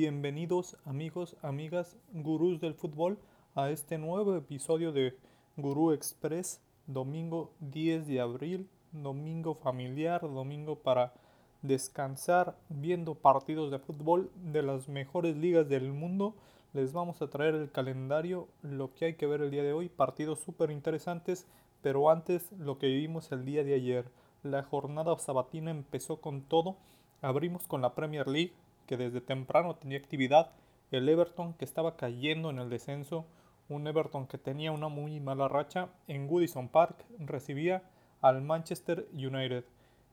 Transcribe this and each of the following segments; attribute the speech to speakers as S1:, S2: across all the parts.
S1: Bienvenidos amigos, amigas, gurús del fútbol a este nuevo episodio de Gurú Express, domingo 10 de abril, domingo familiar, domingo para descansar viendo partidos de fútbol de las mejores ligas del mundo. Les vamos a traer el calendario, lo que hay que ver el día de hoy, partidos súper interesantes, pero antes lo que vivimos el día de ayer. La jornada sabatina empezó con todo. Abrimos con la Premier League, que desde temprano tenía actividad. El Everton, que estaba cayendo en el descenso. Un Everton que tenía una muy mala racha. En Goodison Park recibía al Manchester United.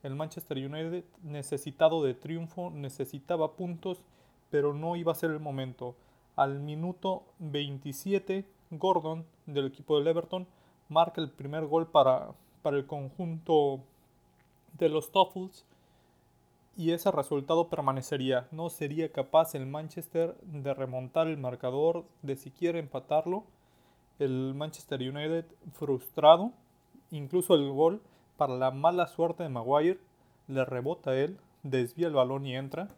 S1: El Manchester United necesitado de triunfo, necesitaba puntos, pero no iba a ser el momento. Al minuto 27, Gordon del equipo del Everton marca el primer gol para, para el conjunto de los Toffles y ese resultado permanecería. No sería capaz el Manchester de remontar el marcador, de siquiera empatarlo. El Manchester United frustrado, incluso el gol para la mala suerte de Maguire, le rebota a él, desvía el balón y entra.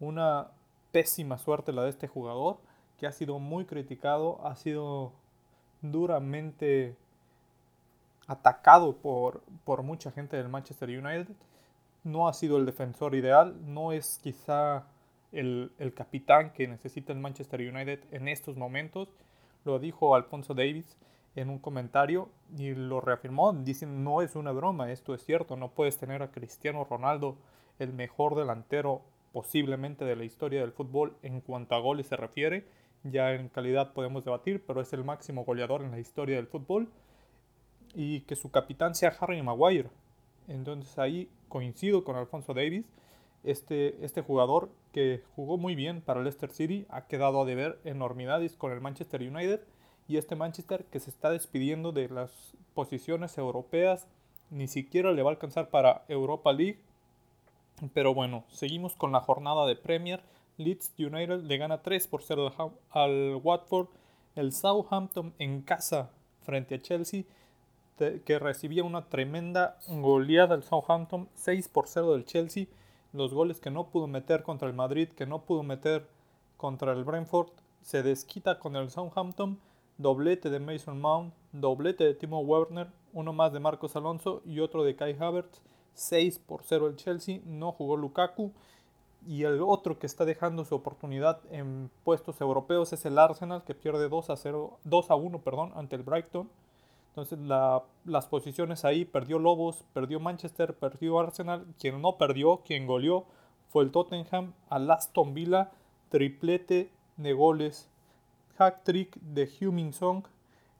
S1: Una pésima suerte la de este jugador, que ha sido muy criticado, ha sido duramente atacado por, por mucha gente del Manchester United. No ha sido el defensor ideal, no es quizá el, capitán que necesita el Manchester United en estos momentos. Lo dijo Alfonso Davis en un comentario y lo reafirmó. Dicen, no es una broma, esto es cierto. No puedes tener a Cristiano Ronaldo, el mejor delantero posiblemente de la historia del fútbol en cuanto a goles se refiere. Ya en calidad podemos debatir, pero es el máximo goleador en la historia del fútbol y que su capitán sea Harry Maguire. Entonces ahí coincido con Alfonso Davis. Este, este jugador que jugó muy bien para Leicester City ha quedado a deber enormidades con el Manchester United y este Manchester que se está despidiendo de las posiciones europeas ni siquiera le va a alcanzar para Europa League. Pero bueno, seguimos con la jornada de Premier. Leeds United le gana 3 por 0 al Watford. El Southampton en casa frente a Chelsea que recibía una tremenda goleada del Southampton, 6 por 0 del Chelsea, los goles que no pudo meter contra el Madrid, que no pudo meter contra el Brentford, se desquita con el Southampton, doblete de Mason Mount, doblete de Timo Werner, uno más de Marcos Alonso y otro de Kai Havertz, 6 por 0 el Chelsea, no jugó Lukaku, y el otro que está dejando su oportunidad en puestos europeos es el Arsenal, que pierde 2 a, 0, 2 a 1 perdón, ante el Brighton. Entonces las posiciones ahí, perdió Lobos, perdió Manchester, perdió Arsenal. Quien no perdió, quien goleó fue el Tottenham. Al Aston Villa, triplete de goles, hack trick de Huming Song,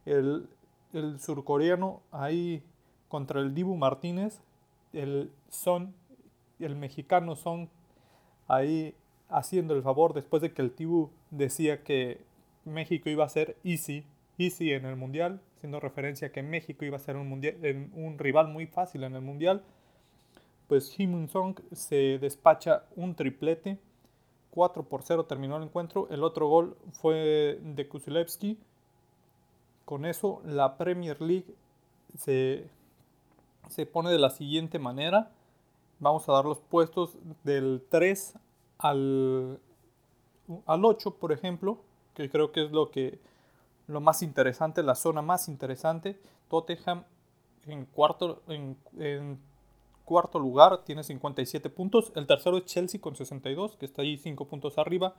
S1: el, el surcoreano ahí contra el Dibu Martínez, el Son, el mexicano Son ahí haciendo el favor después de que el Dibu decía que México iba a ser easy, easy en el mundial, haciendo referencia a que México iba a ser un, mundial, un rival muy fácil en el mundial, pues Kim Song se despacha un triplete, 4 por 0 terminó el encuentro, el otro gol fue de Kusilevski, con eso la Premier League se, se pone de la siguiente manera, vamos a dar los puestos del 3 al, al 8, por ejemplo, que creo que es lo que lo más interesante, la zona más interesante. Tottenham en cuarto, en, cuarto lugar tiene 57 puntos. El tercero es Chelsea con 62, que está ahí 5 puntos arriba.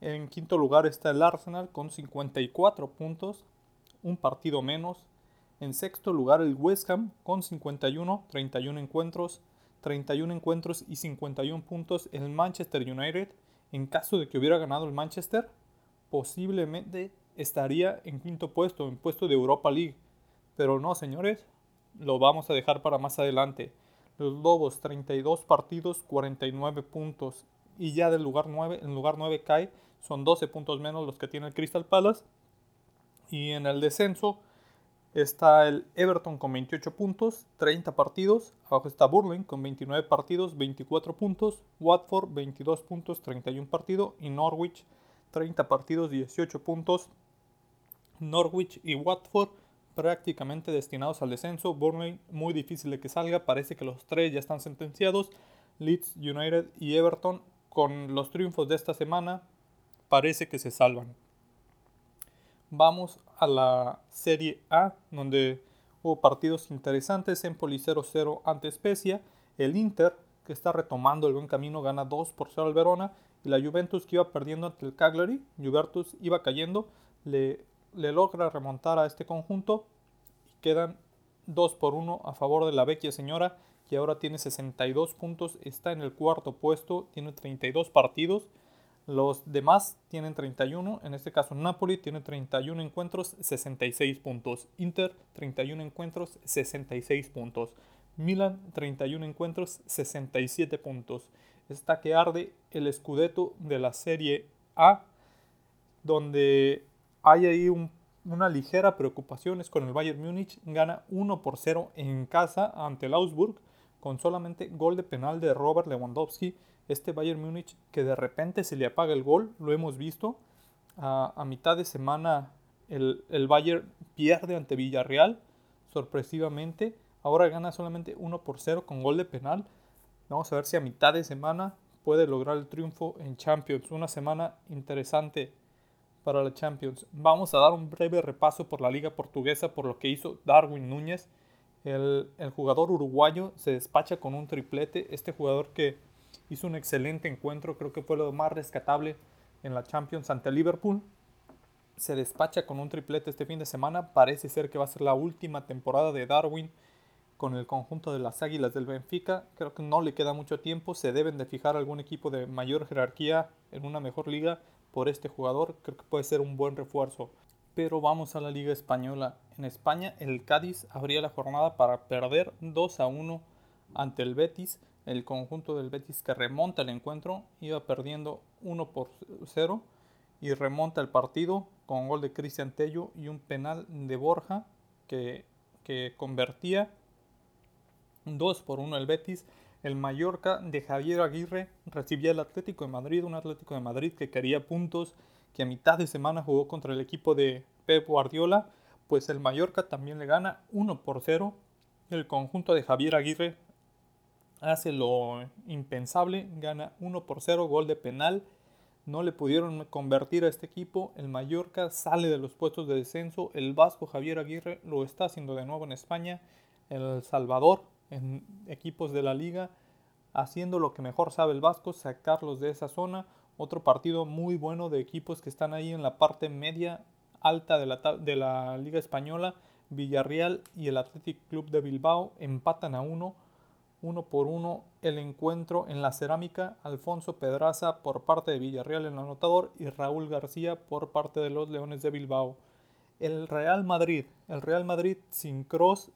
S1: En quinto lugar está el Arsenal con 54 puntos, un partido menos. En sexto lugar el West Ham con 51, 31 encuentros, 31 encuentros y 51 puntos. El Manchester United, en caso de que hubiera ganado el Manchester, posiblemente estaría en quinto puesto, en puesto de Europa League. Pero no, señores, lo vamos a dejar para más adelante. Los Lobos, 32 partidos, 49 puntos. Y ya del lugar 9, en lugar 9 cae, son 12 puntos menos los que tiene el Crystal Palace. Y en el descenso está el Everton con 28 puntos, 30 partidos. Abajo está Burling con 29 partidos, 24 puntos. Watford, 22 puntos, 31 partidos. Y Norwich, 30 partidos, 18 puntos, Norwich y Watford prácticamente destinados al descenso. Burnley muy difícil de que salga, parece que los tres ya están sentenciados. Leeds United y Everton con los triunfos de esta semana parece que se salvan. Vamos a la Serie A, donde hubo partidos interesantes. Empoli 0-0 ante Spezia. El Inter, que está retomando el buen camino, gana 2 por 0 al Verona. Y la Juventus, que iba perdiendo ante el Cagliari. Juventus iba cayendo. Le, le logra remontar a este conjunto. Y quedan 2 por 1 a favor de la vecchia señora, que ahora tiene 62 puntos. Está en el cuarto puesto. Tiene 32 partidos. Los demás tienen 31, en este caso Napoli tiene 31 encuentros, 66 puntos. Inter 31 encuentros, 66 puntos. Milan 31 encuentros, 67 puntos. Está que arde el Scudetto de la Serie A, donde hay ahí una ligera preocupación es con el Bayern Múnich. Gana 1 por 0 en casa ante el Augsburg con solamente gol de penal de Robert Lewandowski este Bayern Múnich que de repente se le apaga el gol, lo hemos visto. A, mitad de semana el, el, Bayern pierde ante Villarreal, sorpresivamente. Ahora gana solamente 1 por 0 con gol de penal. Vamos a ver si a mitad de semana puede lograr el triunfo en Champions. Una semana interesante para la Champions. Vamos a dar un breve repaso por la liga portuguesa por lo que hizo Darwin Núñez. El, el jugador uruguayo se despacha con un triplete. Este jugador que hizo un excelente encuentro, creo que fue lo más rescatable en la Champions ante Liverpool. Se despacha con un triplete este fin de semana, parece ser que va a ser la última temporada de Darwin con el conjunto de las Águilas del Benfica. Creo que no le queda mucho tiempo, se deben de fijar algún equipo de mayor jerarquía en una mejor liga por este jugador, creo que puede ser un buen refuerzo. Pero vamos a la Liga Española. En España el Cádiz abría la jornada para perder 2 a 1 ante el Betis el conjunto del Betis que remonta el encuentro, iba perdiendo 1 por 0 y remonta el partido con gol de Cristian Tello y un penal de Borja que, que convertía 2 por 1 el Betis. El Mallorca de Javier Aguirre recibía el Atlético de Madrid, un Atlético de Madrid que quería puntos, que a mitad de semana jugó contra el equipo de Pep Guardiola, pues el Mallorca también le gana 1 por 0. El conjunto de Javier Aguirre hace lo impensable, gana 1 por 0, gol de penal. No le pudieron convertir a este equipo. El Mallorca sale de los puestos de descenso. El Vasco Javier Aguirre lo está haciendo de nuevo en España. El Salvador en equipos de la liga haciendo lo que mejor sabe el Vasco, sacarlos de esa zona. Otro partido muy bueno de equipos que están ahí en la parte media alta de la, de la Liga Española. Villarreal y el Athletic Club de Bilbao empatan a uno uno por uno el encuentro en la cerámica, Alfonso Pedraza por parte de Villarreal el anotador y Raúl García por parte de los Leones de Bilbao. El Real Madrid, el Real Madrid sin Cross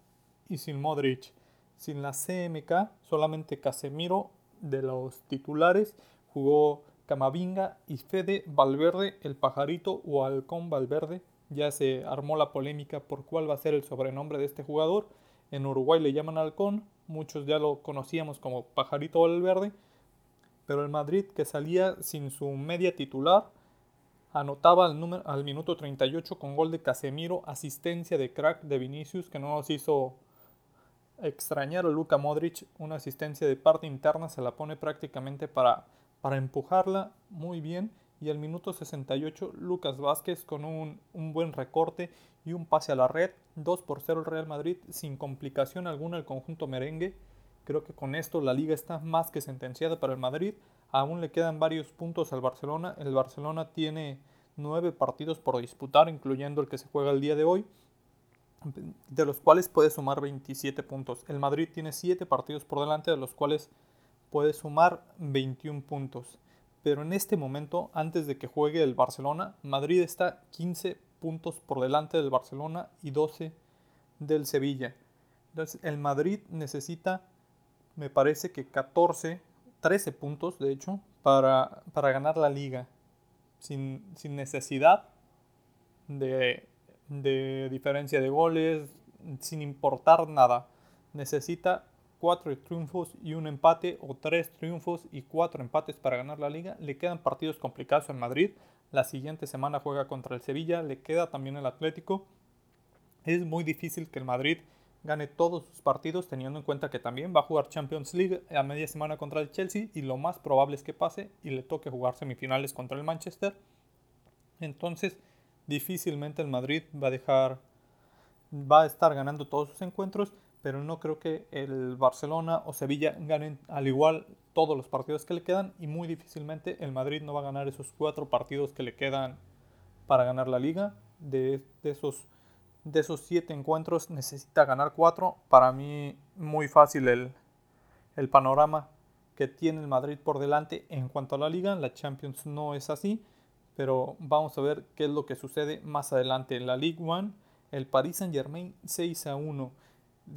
S1: y sin Modric, sin la CMK, solamente Casemiro de los titulares, jugó Camavinga y Fede Valverde, el pajarito o halcón Valverde. Ya se armó la polémica por cuál va a ser el sobrenombre de este jugador. En Uruguay le llaman halcón, muchos ya lo conocíamos como Pajarito Valverde, pero el Madrid que salía sin su media titular anotaba al, número, al minuto 38 con gol de Casemiro, asistencia de crack de Vinicius que no nos hizo extrañar a Luka Modric, una asistencia de parte interna se la pone prácticamente para, para empujarla muy bien y al minuto 68 Lucas Vázquez con un, un, buen recorte y un pase a la red, 2 por 0 el Real Madrid sin complicación alguna el conjunto merengue. Creo que con esto la liga está más que sentenciada para el Madrid. Aún le quedan varios puntos al Barcelona. El Barcelona tiene 9 partidos por disputar, incluyendo el que se juega el día de hoy, de los cuales puede sumar 27 puntos. El Madrid tiene 7 partidos por delante, de los cuales puede sumar 21 puntos pero en este momento, antes de que juegue el Barcelona, Madrid está 15 puntos por delante del Barcelona y 12 del Sevilla. Entonces, el Madrid necesita, me parece que 14, 13 puntos, de hecho, para, para ganar la liga. Sin, sin necesidad de, de diferencia de goles, sin importar nada. Necesita cuatro triunfos y un empate o tres triunfos y cuatro empates para ganar la liga. Le quedan partidos complicados en Madrid. La siguiente semana juega contra el Sevilla. Le queda también el Atlético. Es muy difícil que el Madrid gane todos sus partidos, teniendo en cuenta que también va a jugar Champions League a media semana contra el Chelsea y lo más probable es que pase y le toque jugar semifinales contra el Manchester. Entonces, difícilmente el Madrid va a dejar, va a estar ganando todos sus encuentros, pero no creo que el Barcelona o Sevilla ganen al igual todos los partidos que le quedan y muy difícilmente el Madrid no va a ganar esos cuatro partidos que le quedan para ganar la liga. De, de esos de esos siete encuentros necesita ganar cuatro. Para mí muy fácil el, el, panorama que tiene el Madrid por delante en cuanto a la liga. La Champions no es así, pero vamos a ver qué es lo que sucede más adelante. En la Ligue 1, el Paris Saint Germain 6 a 1.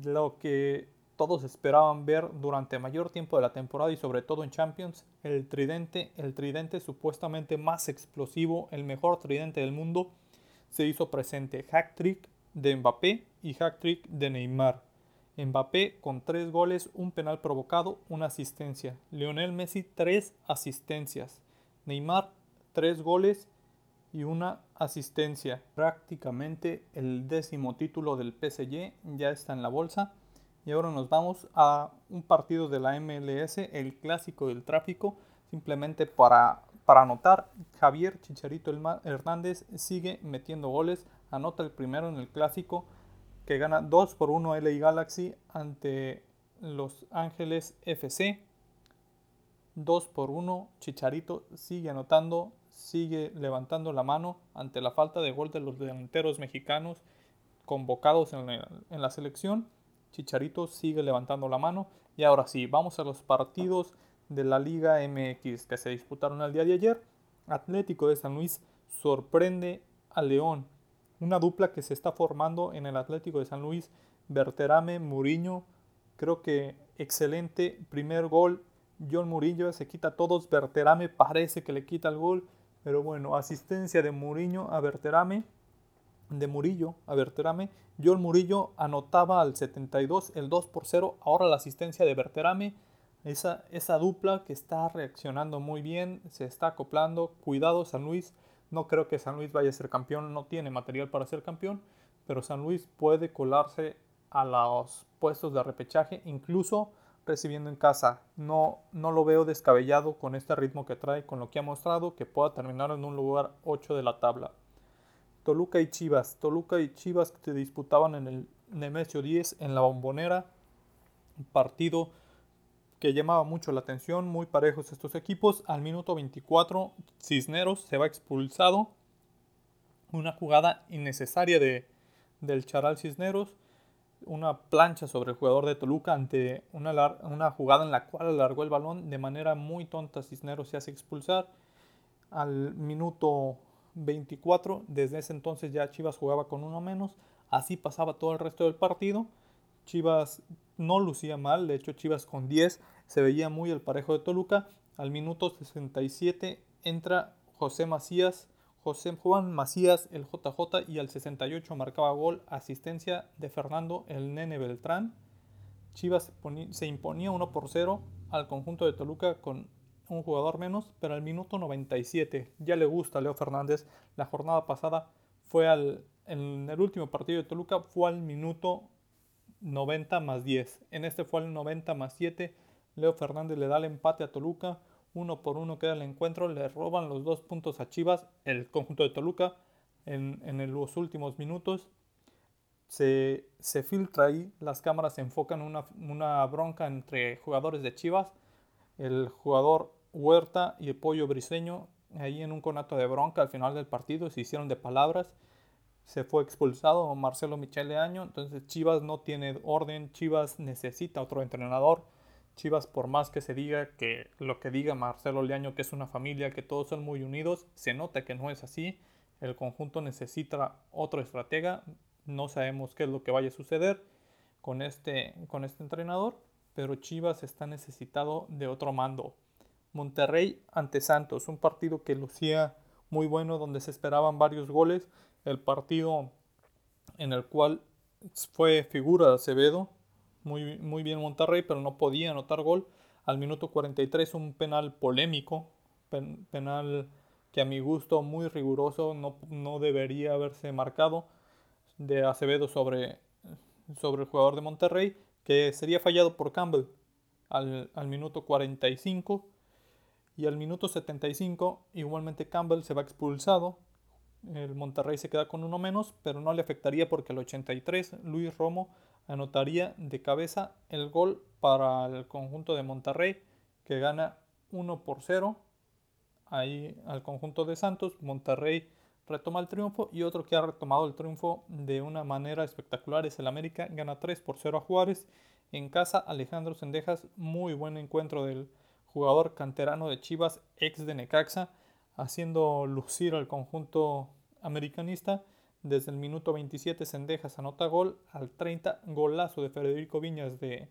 S1: Lo que todos esperaban ver durante mayor tiempo de la temporada y sobre todo en Champions, el tridente, el tridente supuestamente más explosivo, el mejor tridente del mundo, se hizo presente. Hack trick, de Mbappé y hat-trick de Neymar. Mbappé con tres goles, un penal provocado, una asistencia. Lionel Messi tres asistencias. Neymar tres goles y una asistencia. Prácticamente el décimo título del PSG ya está en la bolsa. Y ahora nos vamos a un partido de la MLS, el clásico del tráfico. Simplemente para, para anotar, Javier Chicharito Hernández sigue metiendo goles anota el primero en el clásico que gana 2 por 1 LA Galaxy ante Los Ángeles FC. 2 por 1, Chicharito sigue anotando, sigue levantando la mano ante la falta de gol de los delanteros mexicanos convocados en la, selección. Chicharito sigue levantando la mano. Y ahora sí, vamos a los partidos de la Liga MX que se disputaron el día de ayer. Atlético de San Luis sorprende a León una dupla que se está formando en el Atlético de San Luis, Berterame, Muriño, creo que excelente primer gol, John Murillo se quita a todos, Berterame parece que le quita el gol, pero bueno, asistencia de Muriño a Berterame, de Murillo a Berterame, John Murillo anotaba al 72 el 2 por 0, ahora la asistencia de Berterame, esa, esa dupla que está reaccionando muy bien, se está acoplando, cuidado San Luis, no creo que San Luis vaya a ser campeón, no tiene material para ser campeón, pero San Luis puede colarse a los puestos de repechaje, incluso recibiendo en casa. No, no lo veo descabellado con este ritmo que trae, con lo que ha mostrado, que pueda terminar en un lugar 8 de la tabla. Toluca y Chivas. Toluca y Chivas se disputaban en el Nemesio 10 en la bombonera. Un partido que llamaba mucho la atención, muy parejos estos equipos. Al minuto 24, Cisneros se va expulsado. Una jugada innecesaria de, del Charal Cisneros. Una plancha sobre el jugador de Toluca ante una, una jugada en la cual alargó el balón de manera muy tonta. Cisneros se hace expulsar. Al minuto 24, desde ese entonces ya Chivas jugaba con uno menos. Así pasaba todo el resto del partido. Chivas no lucía mal, de hecho Chivas con 10 se veía muy el parejo de Toluca. Al minuto 67 entra José Macías, José Juan Macías, el JJ, y al 68 marcaba gol, asistencia de Fernando, el nene Beltrán. Chivas se imponía 1 por 0 al conjunto de Toluca con un jugador menos, pero al minuto 97 ya le gusta a Leo Fernández. La jornada pasada fue al, en el último partido de Toluca, fue al minuto 90 más 10. En este fue al 90 más 7. Leo Fernández le da el empate a Toluca. Uno por uno queda el encuentro. Le roban los dos puntos a Chivas, el conjunto de Toluca, en, los últimos minutos. Se, filtra ahí, las cámaras se enfocan una, una bronca entre jugadores de Chivas. El jugador Huerta y el Pollo Briseño, ahí en un conato de bronca al final del partido, se hicieron de palabras se fue expulsado Marcelo Michele Año, entonces Chivas no tiene orden, Chivas necesita otro entrenador. Chivas, por más que se diga que lo que diga Marcelo Leaño, que es una familia, que todos son muy unidos, se nota que no es así. El conjunto necesita otro estratega. No sabemos qué es lo que vaya a suceder con este, con este entrenador, pero Chivas está necesitado de otro mando. Monterrey ante Santos, un partido que lucía muy bueno, donde se esperaban varios goles el partido en el cual fue figura de Acevedo, muy, muy bien Monterrey, pero no podía anotar gol. Al minuto 43 un penal polémico, penal que a mi gusto muy riguroso, no, no debería haberse marcado, de Acevedo sobre sobre el jugador de Monterrey, que sería fallado por Campbell al, al minuto 45 y al minuto 75 igualmente Campbell se va expulsado. El Monterrey se queda con uno menos, pero no le afectaría porque al 83 Luis Romo anotaría de cabeza el gol para el conjunto de Monterrey que gana 1 por 0 ahí al conjunto de Santos. Monterrey retoma el triunfo y otro que ha retomado el triunfo de una manera espectacular es el América. Gana 3 por 0 a Juárez. En casa Alejandro Sendejas, muy buen encuentro del jugador canterano de Chivas, ex de Necaxa, haciendo lucir al conjunto americanista. Desde el minuto 27 Sendejas anota gol, al 30 golazo de Federico Viñas de,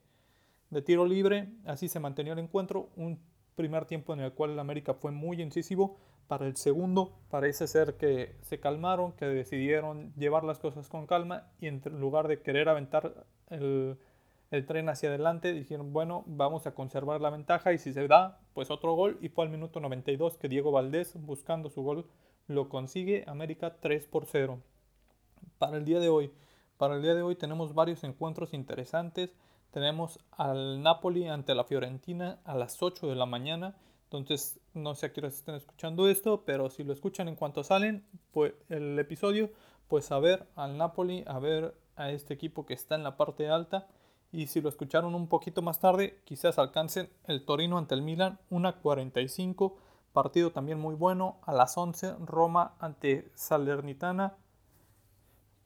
S1: de tiro libre. Así se mantenía el encuentro, un primer tiempo en el cual el América fue muy incisivo. Para el segundo parece ser que se calmaron, que decidieron llevar las cosas con calma y en lugar de querer aventar el, el tren hacia adelante, dijeron, bueno, vamos a conservar la ventaja y si se da, pues otro gol. Y fue al minuto 92 que Diego Valdés, buscando su gol, lo consigue. América 3 por 0. Para el día de hoy, para el día de hoy tenemos varios encuentros interesantes. Tenemos al Napoli ante la Fiorentina a las 8 de la mañana. Entonces, no sé a qué estén escuchando esto, pero si lo escuchan en cuanto salen pues, el episodio, pues a ver al Napoli, a ver a este equipo que está en la parte alta y si lo escucharon un poquito más tarde, quizás alcancen el Torino ante el Milan, una 45, partido también muy bueno, a las 11 Roma ante Salernitana,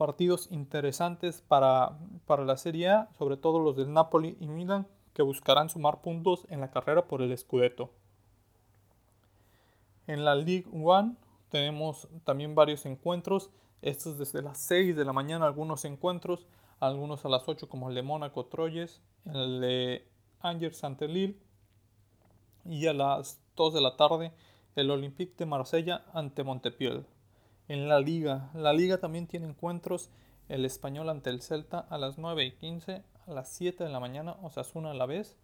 S1: partidos interesantes para, para la Serie A, sobre todo los del Napoli y Milan, que buscarán sumar puntos en la carrera por el Scudetto. En la League One tenemos también varios encuentros, estos desde las 6 de la mañana algunos encuentros, algunos a las 8 como el de Mónaco Troyes, el de Angers Lille y a las 2 de la tarde el Olympique de Marsella ante Montepiel. En la liga, la liga también tiene encuentros, el español ante el Celta a las 9 y 15, a las 7 de la mañana Osasuna a la vez,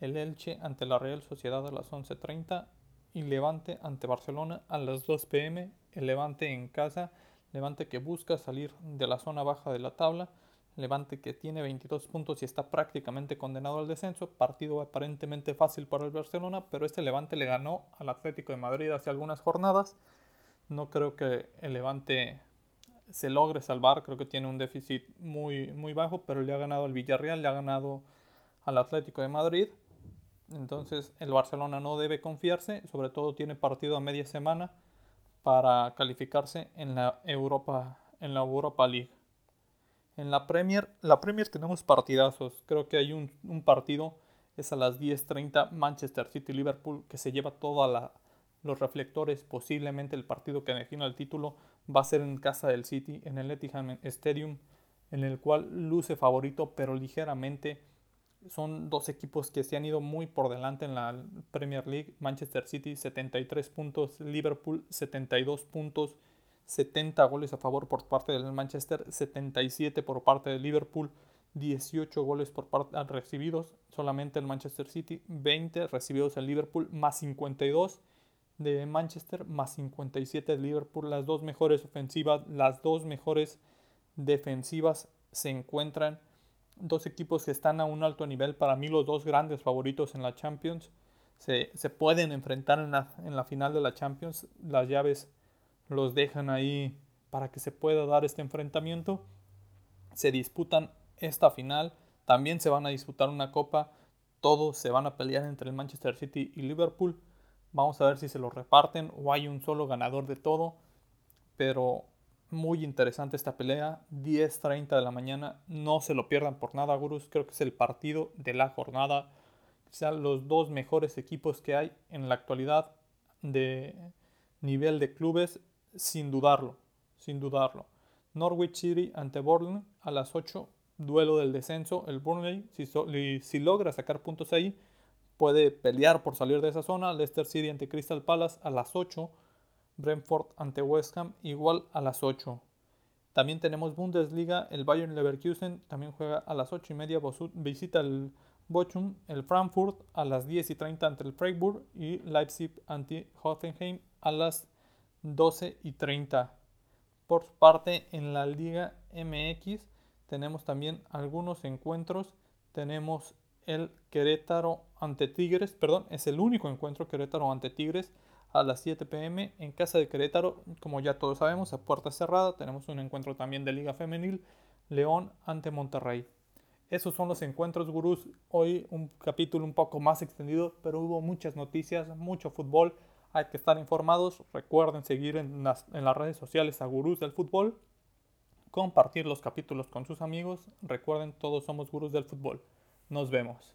S1: el Elche ante la Real Sociedad a las 11.30 y Levante ante Barcelona a las 2 pm, el Levante en casa, Levante que busca salir de la zona baja de la tabla, Levante que tiene 22 puntos y está prácticamente condenado al descenso. Partido aparentemente fácil para el Barcelona, pero este Levante le ganó al Atlético de Madrid hace algunas jornadas. No creo que el Levante se logre salvar, creo que tiene un déficit muy, muy bajo, pero le ha ganado al Villarreal, le ha ganado al Atlético de Madrid. Entonces el Barcelona no debe confiarse, sobre todo tiene partido a media semana para calificarse en la Europa, en la Europa League. En la Premier, la Premier tenemos partidazos. Creo que hay un, partido, es a las 10.30 Manchester City-Liverpool, que se lleva todos los reflectores. Posiblemente el partido que define el título va a ser en casa del City, en el Etihad Stadium, en el cual luce favorito, pero ligeramente. Son dos equipos que se han ido muy por delante en la Premier League. Manchester City 73 puntos, Liverpool 72 puntos. 70 goles a favor por parte del Manchester, 77 por parte del Liverpool, 18 goles por parte recibidos solamente el Manchester City, 20 recibidos el Liverpool, más 52 de Manchester, más 57 de Liverpool. Las dos mejores ofensivas, las dos mejores defensivas se encuentran. Dos equipos que están a un alto nivel, para mí los dos grandes favoritos en la Champions. Se, se pueden enfrentar en la, en la final de la Champions. Las llaves los dejan ahí para que se pueda dar este enfrentamiento. Se disputan esta final, también se van a disputar una copa, todos se van a pelear entre el Manchester City y Liverpool. Vamos a ver si se lo reparten o hay un solo ganador de todo. Pero muy interesante esta pelea. 10.30 de la mañana. No se lo pierdan por nada, Gurus. Creo que es el partido de la jornada. Sean los dos mejores equipos que hay en la actualidad de nivel de clubes sin dudarlo, sin dudarlo. Norwich City ante Burnley a las 8, duelo del descenso. El Burnley, si, si, logra sacar puntos ahí, puede pelear por salir de esa zona. Leicester City ante Crystal Palace a las 8. Brentford ante West Ham igual a las 8. También tenemos Bundesliga, el Bayern Leverkusen también juega a las 8 y media, visita el Bochum, el Frankfurt a las 10 y 30 ante el Freiburg y Leipzig ante Hoffenheim a las 12 y 30. Por parte en la Liga MX tenemos también algunos encuentros. Tenemos el Querétaro ante Tigres, perdón, es el único encuentro Querétaro ante Tigres a las 7 pm en casa de Querétaro, como ya todos sabemos, a puerta cerrada. Tenemos un encuentro también de Liga Femenil, León ante Monterrey. Esos son los encuentros gurús. Hoy un capítulo un poco más extendido, pero hubo muchas noticias, mucho fútbol. Hay que estar informados. Recuerden seguir en las, en las redes sociales a Gurús del Fútbol. Compartir los capítulos con sus amigos. Recuerden, todos somos gurús del fútbol. Nos vemos.